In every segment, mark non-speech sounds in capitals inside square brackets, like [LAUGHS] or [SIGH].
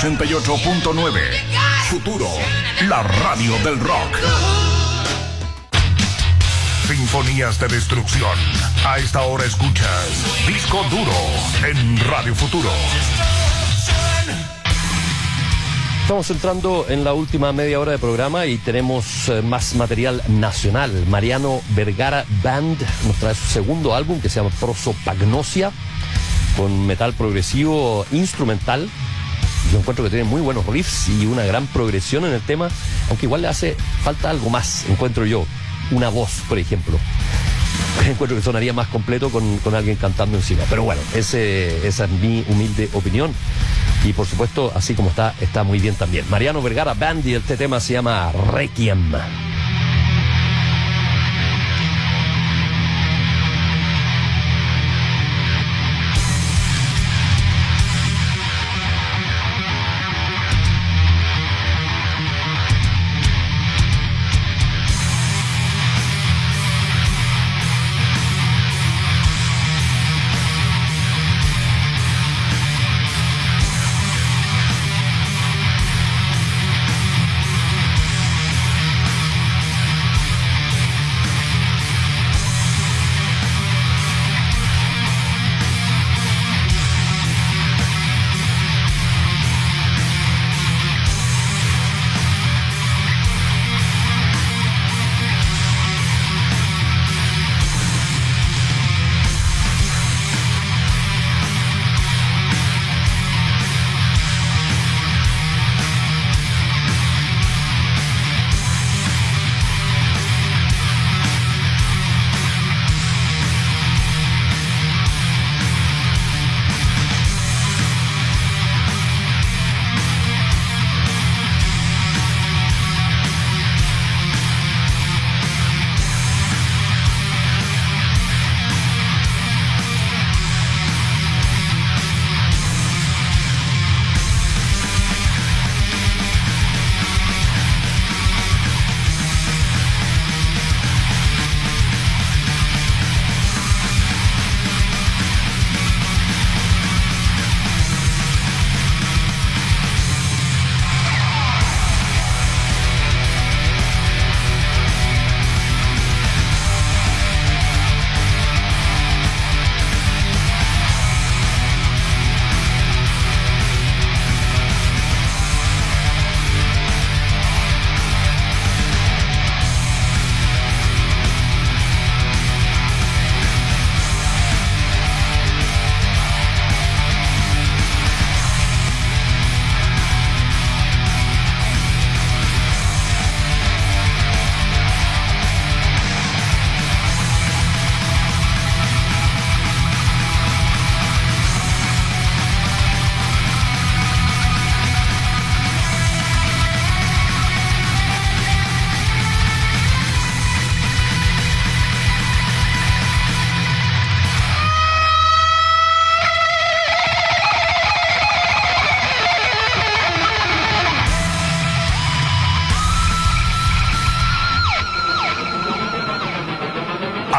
88.9. Futuro, la radio del rock. Sinfonías de destrucción. A esta hora escuchas Disco Duro en Radio Futuro. Estamos entrando en la última media hora de programa y tenemos eh, más material nacional. Mariano Vergara Band nos trae su segundo álbum que se llama Prosopagnosia, con metal progresivo instrumental. Yo encuentro que tiene muy buenos riffs y una gran progresión en el tema, aunque igual le hace falta algo más, encuentro yo. Una voz, por ejemplo. [LAUGHS] Encuentro que sonaría más completo con, con alguien cantando encima. Pero bueno, esa es mi humilde opinión. Y por supuesto, así como está, está muy bien también. Mariano Vergara Band este tema se llama Requiem.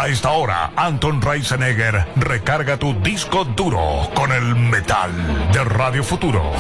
A esta hora, Anton Reisenegger recarga tu disco duro con el metal de Radio Futuro.